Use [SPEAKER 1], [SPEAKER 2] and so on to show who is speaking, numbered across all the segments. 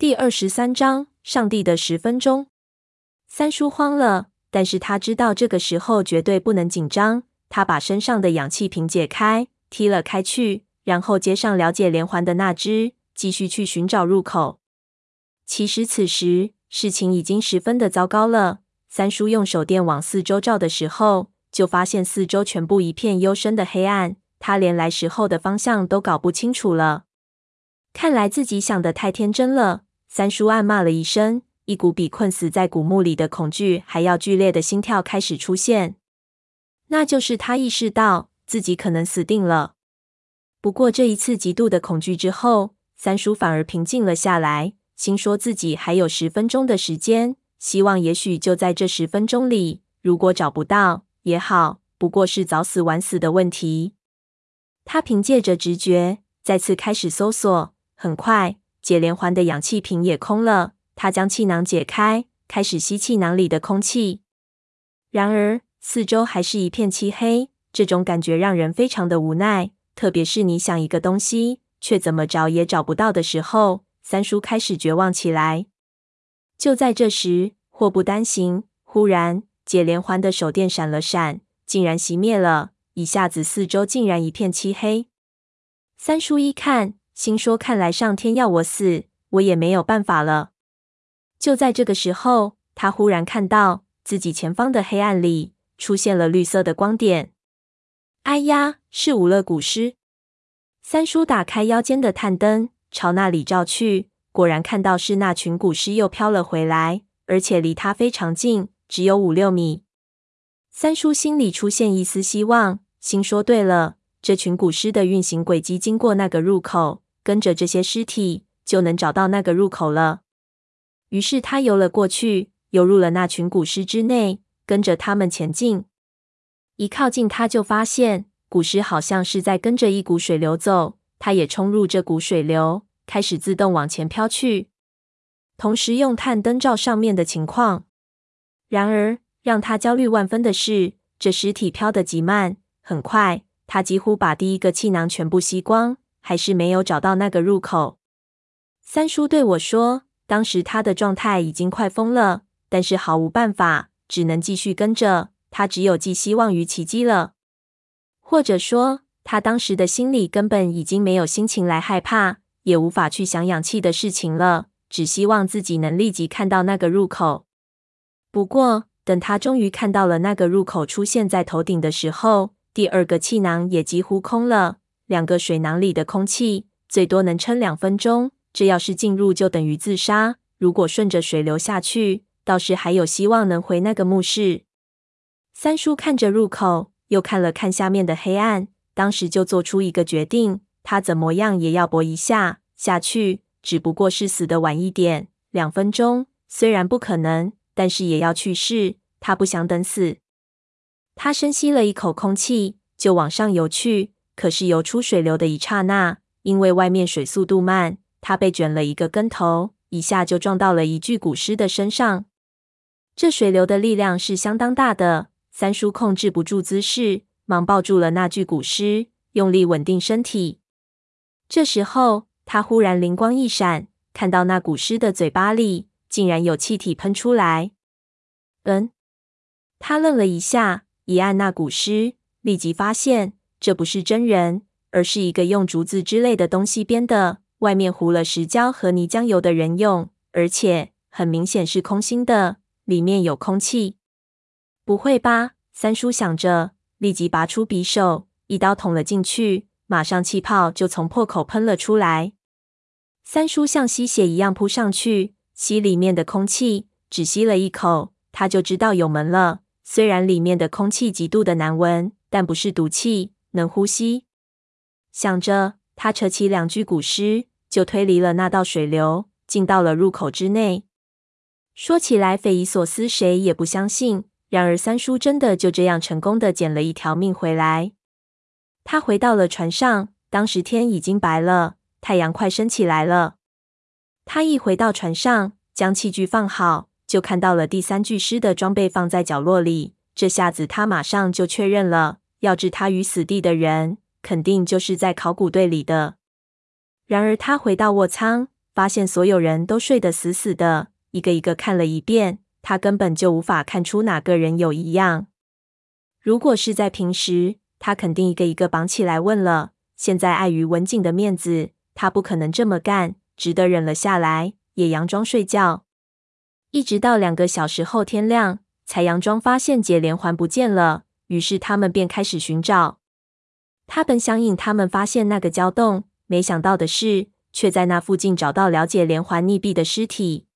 [SPEAKER 1] 第二十三章，上帝的十分钟。三叔慌了，但是他知道这个时候绝对不能紧张。他把身上的氧气瓶解开，踢了开去，然后接上了解连环的那只，继续去寻找入口。其实此时事情已经十分的糟糕了。三叔用手电往四周照的时候，就发现四周全部一片幽深的黑暗，他连来时候的方向都搞不清楚了。看来自己想的太天真了。三叔暗骂了一声，一股比困死在古墓里的恐惧还要剧烈的心跳开始出现。那就是他意识到自己可能死定了。不过这一次极度的恐惧之后，三叔反而平静了下来，心说自己还有十分钟的时间，希望也许就在这十分钟里，如果找不到也好，不过是早死晚死的问题。他凭借着直觉，再次开始搜索，很快。解连环的氧气瓶也空了，他将气囊解开，开始吸气囊里的空气。然而四周还是一片漆黑，这种感觉让人非常的无奈。特别是你想一个东西，却怎么找也找不到的时候，三叔开始绝望起来。就在这时，祸不单行，忽然解连环的手电闪了闪，竟然熄灭了，一下子四周竟然一片漆黑。三叔一看。心说：“看来上天要我死，我也没有办法了。”就在这个时候，他忽然看到自己前方的黑暗里出现了绿色的光点。哎呀，是无勒古狮！三叔打开腰间的探灯，朝那里照去，果然看到是那群古尸又飘了回来，而且离他非常近，只有五六米。三叔心里出现一丝希望，心说：“对了，这群古尸的运行轨迹经过那个入口。”跟着这些尸体，就能找到那个入口了。于是他游了过去，游入了那群古尸之内，跟着他们前进。一靠近，他就发现古尸好像是在跟着一股水流走。他也冲入这股水流，开始自动往前飘去，同时用探灯照上面的情况。然而，让他焦虑万分的是，这尸体飘得极慢，很快，他几乎把第一个气囊全部吸光。还是没有找到那个入口。三叔对我说：“当时他的状态已经快疯了，但是毫无办法，只能继续跟着。他只有寄希望于奇迹了，或者说，他当时的心里根本已经没有心情来害怕，也无法去想氧气的事情了，只希望自己能立即看到那个入口。不过，等他终于看到了那个入口出现在头顶的时候，第二个气囊也几乎空了。”两个水囊里的空气最多能撑两分钟，这要是进入就等于自杀。如果顺着水流下去，倒是还有希望能回那个墓室。三叔看着入口，又看了看下面的黑暗，当时就做出一个决定：他怎么样也要搏一下下去，只不过是死得晚一点。两分钟虽然不可能，但是也要去试。他不想等死。他深吸了一口空气，就往上游去。可是游出水流的一刹那，因为外面水速度慢，他被卷了一个跟头，一下就撞到了一具古尸的身上。这水流的力量是相当大的，三叔控制不住姿势，忙抱住了那具古尸，用力稳定身体。这时候，他忽然灵光一闪，看到那古尸的嘴巴里竟然有气体喷出来。嗯，他愣了一下，一按那古尸，立即发现。这不是真人，而是一个用竹子之类的东西编的，外面糊了石胶和泥浆油的人用，而且很明显是空心的，里面有空气。不会吧？三叔想着，立即拔出匕首，一刀捅了进去，马上气泡就从破口喷了出来。三叔像吸血一样扑上去，吸里面的空气，只吸了一口，他就知道有门了。虽然里面的空气极度的难闻，但不是毒气。能呼吸，想着，他扯起两具古尸，就推离了那道水流，进到了入口之内。说起来匪夷所思，谁也不相信。然而三叔真的就这样成功的捡了一条命回来。他回到了船上，当时天已经白了，太阳快升起来了。他一回到船上，将器具放好，就看到了第三具尸的装备放在角落里。这下子他马上就确认了。要置他于死地的人，肯定就是在考古队里的。然而他回到卧舱，发现所有人都睡得死死的，一个一个看了一遍，他根本就无法看出哪个人有异样。如果是在平时，他肯定一个一个绑起来问了。现在碍于文景的面子，他不可能这么干，只得忍了下来，也佯装睡觉。一直到两个小时后天亮，才佯装发现解连环不见了。于是他们便开始寻找。他本想引他们发现那个胶洞，没想到的是，却在那附近找到了解连环溺毙的尸体。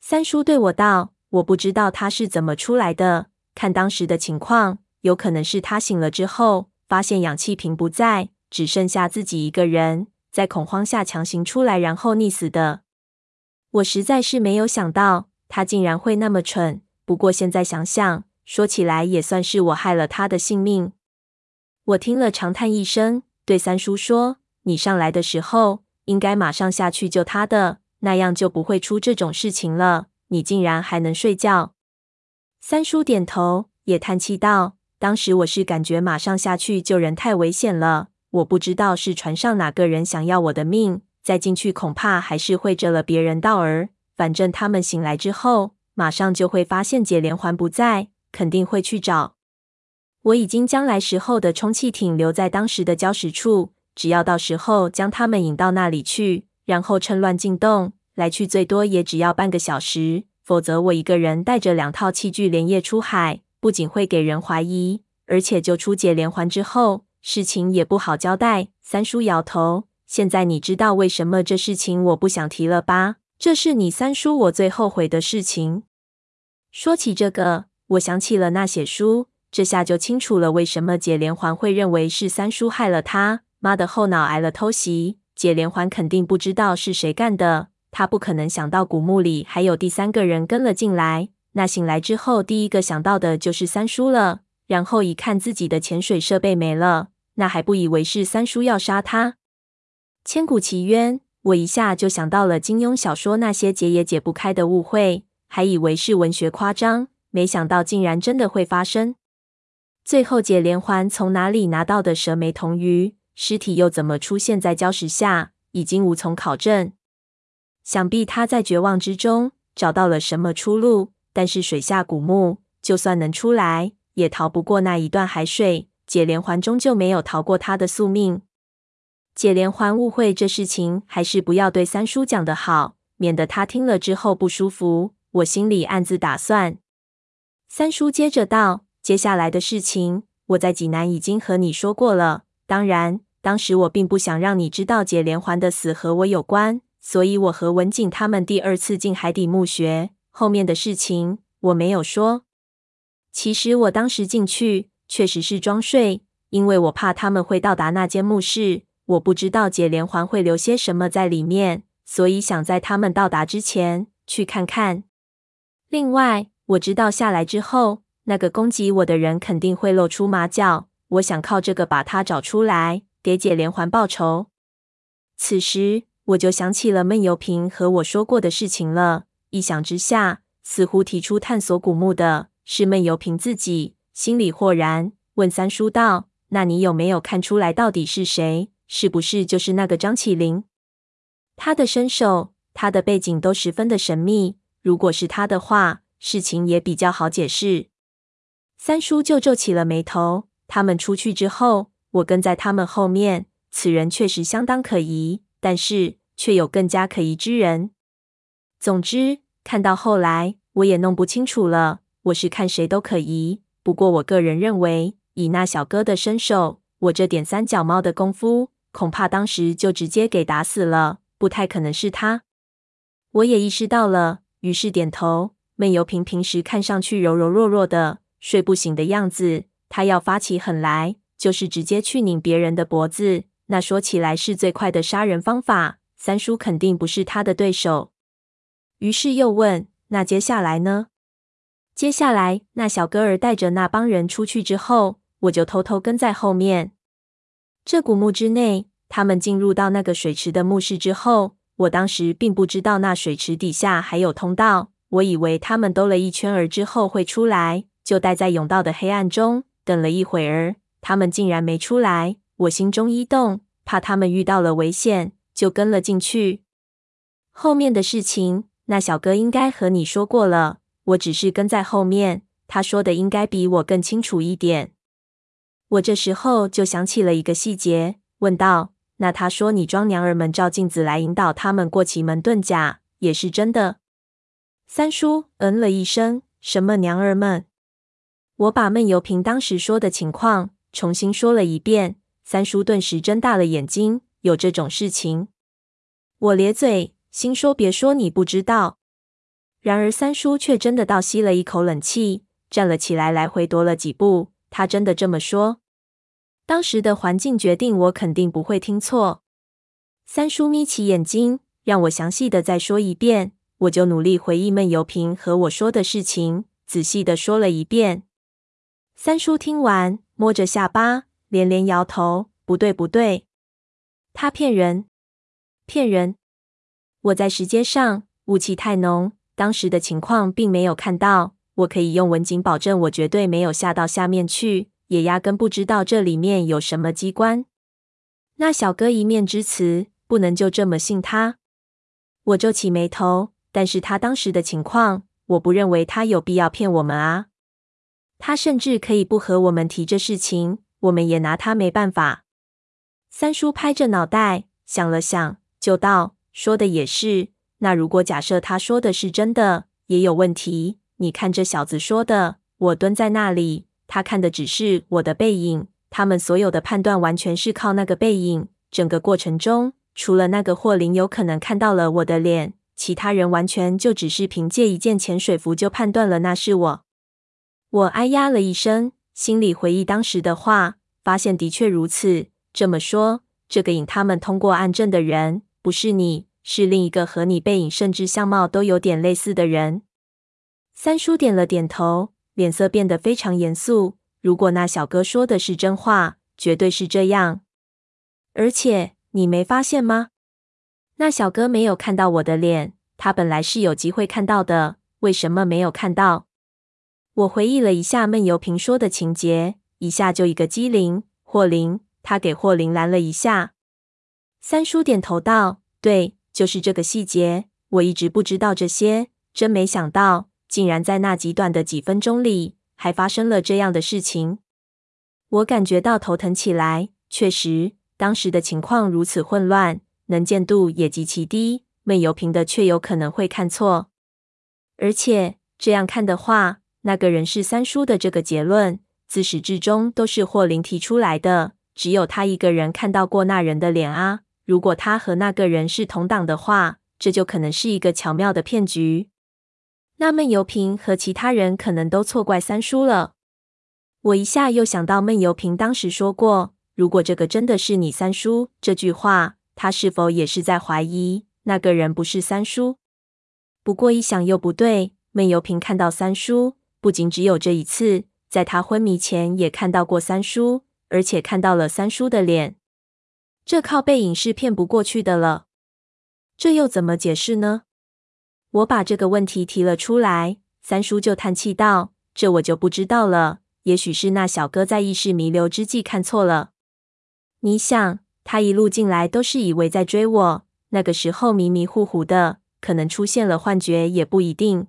[SPEAKER 1] 三叔对我道：“我不知道他是怎么出来的。看当时的情况，有可能是他醒了之后，发现氧气瓶不在，只剩下自己一个人，在恐慌下强行出来，然后溺死的。我实在是没有想到他竟然会那么蠢。不过现在想想，说起来也算是我害了他的性命。”我听了，长叹一声，对三叔说：“你上来的时候，应该马上下去救他的，那样就不会出这种事情了。你竟然还能睡觉？”三叔点头，也叹气道：“当时我是感觉马上下去救人太危险了，我不知道是船上哪个人想要我的命，再进去恐怕还是会惹了别人道儿。反正他们醒来之后，马上就会发现解连环不在，肯定会去找。”我已经将来时候的充气艇留在当时的礁石处，只要到时候将他们引到那里去，然后趁乱进洞，来去最多也只要半个小时。否则我一个人带着两套器具连夜出海，不仅会给人怀疑，而且救出解连环之后，事情也不好交代。三叔摇头，现在你知道为什么这事情我不想提了吧？这是你三叔我最后悔的事情。说起这个，我想起了那写书。这下就清楚了，为什么解连环会认为是三叔害了他。妈的，后脑挨了偷袭，解连环肯定不知道是谁干的。他不可能想到古墓里还有第三个人跟了进来。那醒来之后，第一个想到的就是三叔了。然后一看自己的潜水设备没了，那还不以为是三叔要杀他？千古奇冤，我一下就想到了金庸小说那些解也解不开的误会，还以为是文学夸张，没想到竟然真的会发生。最后，解连环从哪里拿到的蛇眉铜鱼？尸体又怎么出现在礁石下？已经无从考证。想必他在绝望之中找到了什么出路。但是水下古墓，就算能出来，也逃不过那一段海水。解连环终究没有逃过他的宿命。解连环误会这事情，还是不要对三叔讲的好，免得他听了之后不舒服。我心里暗自打算。三叔接着道。接下来的事情，我在济南已经和你说过了。当然，当时我并不想让你知道解连环的死和我有关，所以我和文景他们第二次进海底墓穴，后面的事情我没有说。其实我当时进去确实是装睡，因为我怕他们会到达那间墓室，我不知道解连环会留些什么在里面，所以想在他们到达之前去看看。另外，我知道下来之后。那个攻击我的人肯定会露出马脚，我想靠这个把他找出来，给姐连环报仇。此时我就想起了闷油瓶和我说过的事情了。一想之下，似乎提出探索古墓的是闷油瓶自己，心里豁然，问三叔道：“那你有没有看出来到底是谁？是不是就是那个张起灵？他的身手，他的背景都十分的神秘。如果是他的话，事情也比较好解释。”三叔就皱起了眉头。他们出去之后，我跟在他们后面。此人确实相当可疑，但是却有更加可疑之人。总之，看到后来，我也弄不清楚了。我是看谁都可疑。不过，我个人认为，以那小哥的身手，我这点三脚猫的功夫，恐怕当时就直接给打死了，不太可能是他。我也意识到了，于是点头。闷油瓶平时看上去柔柔弱弱的。睡不醒的样子，他要发起狠来，就是直接去拧别人的脖子。那说起来是最快的杀人方法。三叔肯定不是他的对手。于是又问：“那接下来呢？”接下来，那小哥儿带着那帮人出去之后，我就偷偷跟在后面。这古墓之内，他们进入到那个水池的墓室之后，我当时并不知道那水池底下还有通道，我以为他们兜了一圈儿之后会出来。就待在甬道的黑暗中，等了一会儿，他们竟然没出来。我心中一动，怕他们遇到了危险，就跟了进去。后面的事情，那小哥应该和你说过了。我只是跟在后面，他说的应该比我更清楚一点。我这时候就想起了一个细节，问道：“那他说你装娘儿们照镜子来引导他们过奇门遁甲，也是真的？”三叔嗯了一声：“什么娘儿们？”我把闷油瓶当时说的情况重新说了一遍。三叔顿时睁大了眼睛：“有这种事情？”我咧嘴，心说：“别说你不知道。”然而三叔却真的倒吸了一口冷气，站了起来，来回踱了几步。他真的这么说。当时的环境决定我肯定不会听错。三叔眯起眼睛，让我详细的再说一遍。我就努力回忆闷油瓶和我说的事情，仔细的说了一遍。三叔听完，摸着下巴，连连摇头：“不对，不对，他骗人。”骗人！我在石阶上，雾气太浓，当时的情况并没有看到。我可以用文景保证，我绝对没有下到下面去，也压根不知道这里面有什么机关。那小哥一面之词，不能就这么信他。我皱起眉头，但是他当时的情况，我不认为他有必要骗我们啊。他甚至可以不和我们提这事情，我们也拿他没办法。三叔拍着脑袋想了想。就道，说的也是。那如果假设他说的是真的，也有问题。你看这小子说的，我蹲在那里，他看的只是我的背影。他们所有的判断完全是靠那个背影。整个过程中，除了那个霍林有可能看到了我的脸，其他人完全就只是凭借一件潜水服就判断了那是我。我哎呀了一声，心里回忆当时的话，发现的确如此。这么说，这个引他们通过暗阵的人。不是你，是另一个和你背影甚至相貌都有点类似的人。三叔点了点头，脸色变得非常严肃。如果那小哥说的是真话，绝对是这样。而且你没发现吗？那小哥没有看到我的脸，他本来是有机会看到的，为什么没有看到？我回忆了一下闷油瓶说的情节，一下就一个机灵。霍林，他给霍林拦了一下。三叔点头道：“对，就是这个细节，我一直不知道这些，真没想到，竟然在那极短的几分钟里，还发生了这样的事情。我感觉到头疼起来。确实，当时的情况如此混乱，能见度也极其低，闷油瓶的却有可能会看错。而且这样看的话，那个人是三叔的这个结论，自始至终都是霍林提出来的，只有他一个人看到过那人的脸啊。”如果他和那个人是同党的话，这就可能是一个巧妙的骗局。那闷油瓶和其他人可能都错怪三叔了。我一下又想到闷油瓶当时说过：“如果这个真的是你三叔”这句话，他是否也是在怀疑那个人不是三叔？不过一想又不对，闷油瓶看到三叔，不仅只有这一次，在他昏迷前也看到过三叔，而且看到了三叔的脸。这靠背影是骗不过去的了，这又怎么解释呢？我把这个问题提了出来，三叔就叹气道：“这我就不知道了，也许是那小哥在意识弥留之际看错了。你想，他一路进来都是以为在追我，那个时候迷迷糊糊的，可能出现了幻觉也不一定。”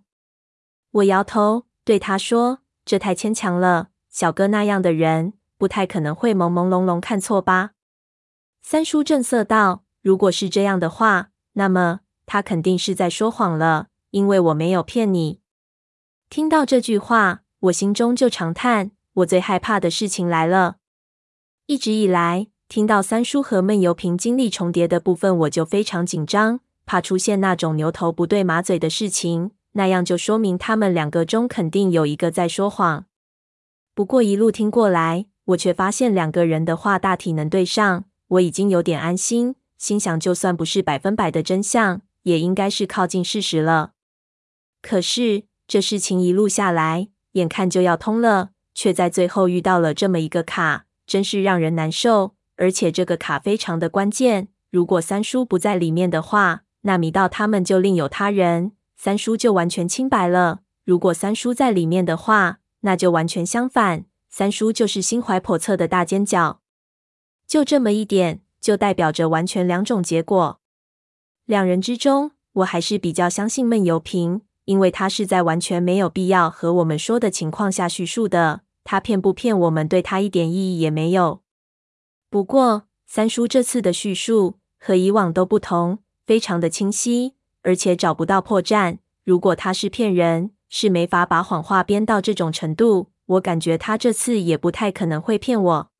[SPEAKER 1] 我摇头对他说：“这太牵强了，小哥那样的人，不太可能会朦朦胧胧看错吧。”三叔正色道：“如果是这样的话，那么他肯定是在说谎了，因为我没有骗你。”听到这句话，我心中就长叹：我最害怕的事情来了。一直以来，听到三叔和闷油瓶经历重叠的部分，我就非常紧张，怕出现那种牛头不对马嘴的事情，那样就说明他们两个中肯定有一个在说谎。不过一路听过来，我却发现两个人的话大体能对上。我已经有点安心，心想就算不是百分百的真相，也应该是靠近事实了。可是这事情一路下来，眼看就要通了，却在最后遇到了这么一个卡，真是让人难受。而且这个卡非常的关键，如果三叔不在里面的话，那迷到他们就另有他人，三叔就完全清白了；如果三叔在里面的话，那就完全相反，三叔就是心怀叵测的大奸角。就这么一点，就代表着完全两种结果。两人之中，我还是比较相信闷油瓶，因为他是在完全没有必要和我们说的情况下叙述的。他骗不骗我们，对他一点意义也没有。不过，三叔这次的叙述和以往都不同，非常的清晰，而且找不到破绽。如果他是骗人，是没法把谎话编到这种程度。我感觉他这次也不太可能会骗我。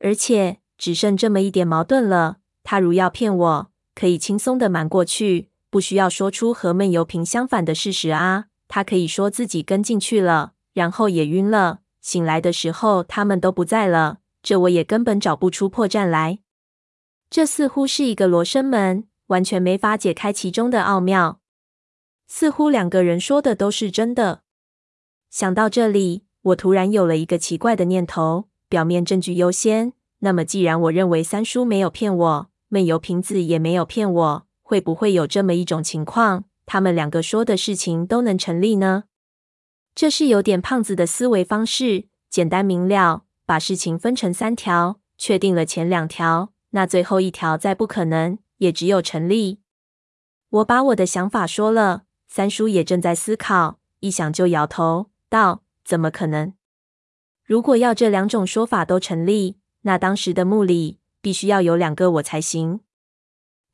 [SPEAKER 1] 而且，只剩这么一点矛盾了。他如要骗我，可以轻松的瞒过去。不需要说出和闷油瓶相反的事实啊！他可以说自己跟进去了，然后也晕了，醒来的时候他们都不在了。这我也根本找不出破绽来。这似乎是一个罗生门，完全没法解开其中的奥妙。似乎两个人说的都是真的。想到这里，我突然有了一个奇怪的念头：表面证据优先。那么，既然我认为三叔没有骗我，闷油瓶子也没有骗我。会不会有这么一种情况，他们两个说的事情都能成立呢？这是有点胖子的思维方式，简单明了，把事情分成三条，确定了前两条，那最后一条再不可能，也只有成立。我把我的想法说了，三叔也正在思考，一想就摇头道：“怎么可能？如果要这两种说法都成立，那当时的墓里必须要有两个我才行。”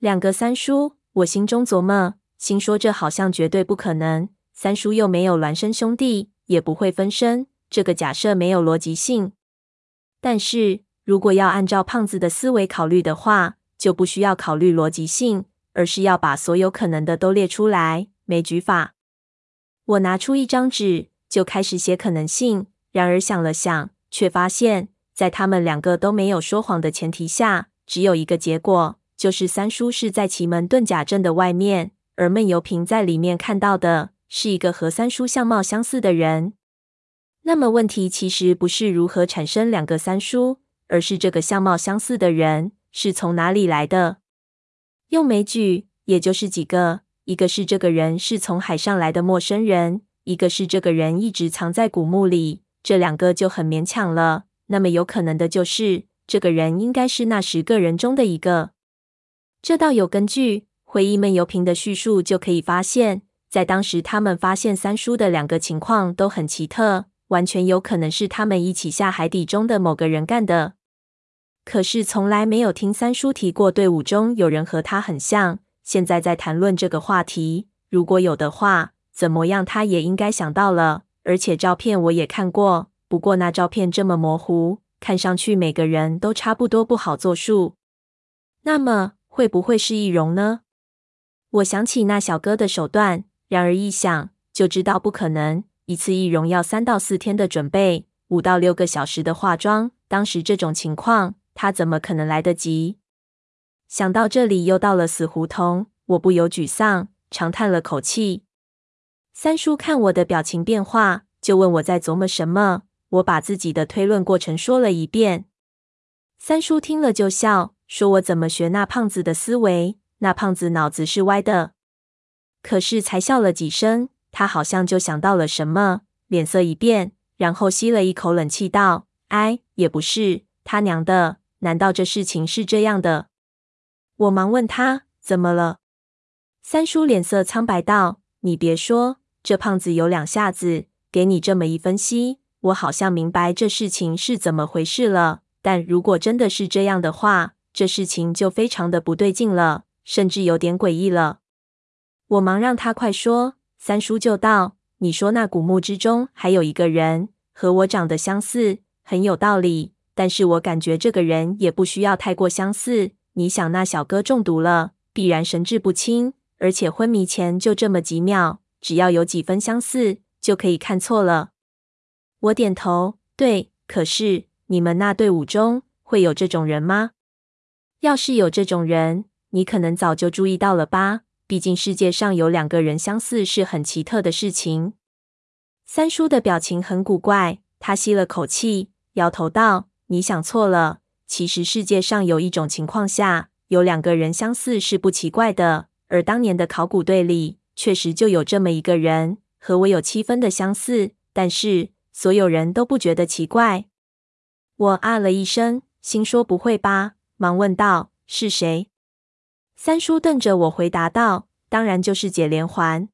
[SPEAKER 1] 两个三叔，我心中琢磨，心说这好像绝对不可能。三叔又没有孪生兄弟，也不会分身，这个假设没有逻辑性。但是如果要按照胖子的思维考虑的话，就不需要考虑逻辑性，而是要把所有可能的都列出来，枚举法。我拿出一张纸，就开始写可能性。然而想了想，却发现，在他们两个都没有说谎的前提下，只有一个结果。就是三叔是在奇门遁甲阵的外面，而闷油瓶在里面看到的是一个和三叔相貌相似的人。那么问题其实不是如何产生两个三叔，而是这个相貌相似的人是从哪里来的？用枚举，也就是几个，一个是这个人是从海上来的陌生人，一个是这个人一直藏在古墓里，这两个就很勉强了。那么有可能的就是这个人应该是那十个人中的一个。这倒有根据，回忆闷油瓶的叙述就可以发现，在当时他们发现三叔的两个情况都很奇特，完全有可能是他们一起下海底中的某个人干的。可是从来没有听三叔提过队伍中有人和他很像。现在在谈论这个话题，如果有的话，怎么样他也应该想到了。而且照片我也看过，不过那照片这么模糊，看上去每个人都差不多，不好作数。那么。会不会是易容呢？我想起那小哥的手段，然而一想就知道不可能。一次易容要三到四天的准备，五到六个小时的化妆。当时这种情况，他怎么可能来得及？想到这里，又到了死胡同，我不由沮丧，长叹了口气。三叔看我的表情变化，就问我在琢磨什么。我把自己的推论过程说了一遍。三叔听了就笑。说我怎么学那胖子的思维？那胖子脑子是歪的。可是才笑了几声，他好像就想到了什么，脸色一变，然后吸了一口冷气，道：“哎，也不是，他娘的，难道这事情是这样的？”我忙问他怎么了。三叔脸色苍白道：“你别说，这胖子有两下子，给你这么一分析，我好像明白这事情是怎么回事了。但如果真的是这样的话，”这事情就非常的不对劲了，甚至有点诡异了。我忙让他快说。三叔就道：“你说那古墓之中还有一个人和我长得相似，很有道理。但是我感觉这个人也不需要太过相似。你想，那小哥中毒了，必然神志不清，而且昏迷前就这么几秒，只要有几分相似，就可以看错了。”我点头，对。可是你们那队伍中会有这种人吗？要是有这种人，你可能早就注意到了吧？毕竟世界上有两个人相似是很奇特的事情。三叔的表情很古怪，他吸了口气，摇头道：“你想错了。其实世界上有一种情况下，有两个人相似是不奇怪的。而当年的考古队里，确实就有这么一个人，和我有七分的相似。但是所有人都不觉得奇怪。”我啊了一声，心说：“不会吧？”忙问道：“是谁？”三叔瞪着我回答道：“当然就是解连环。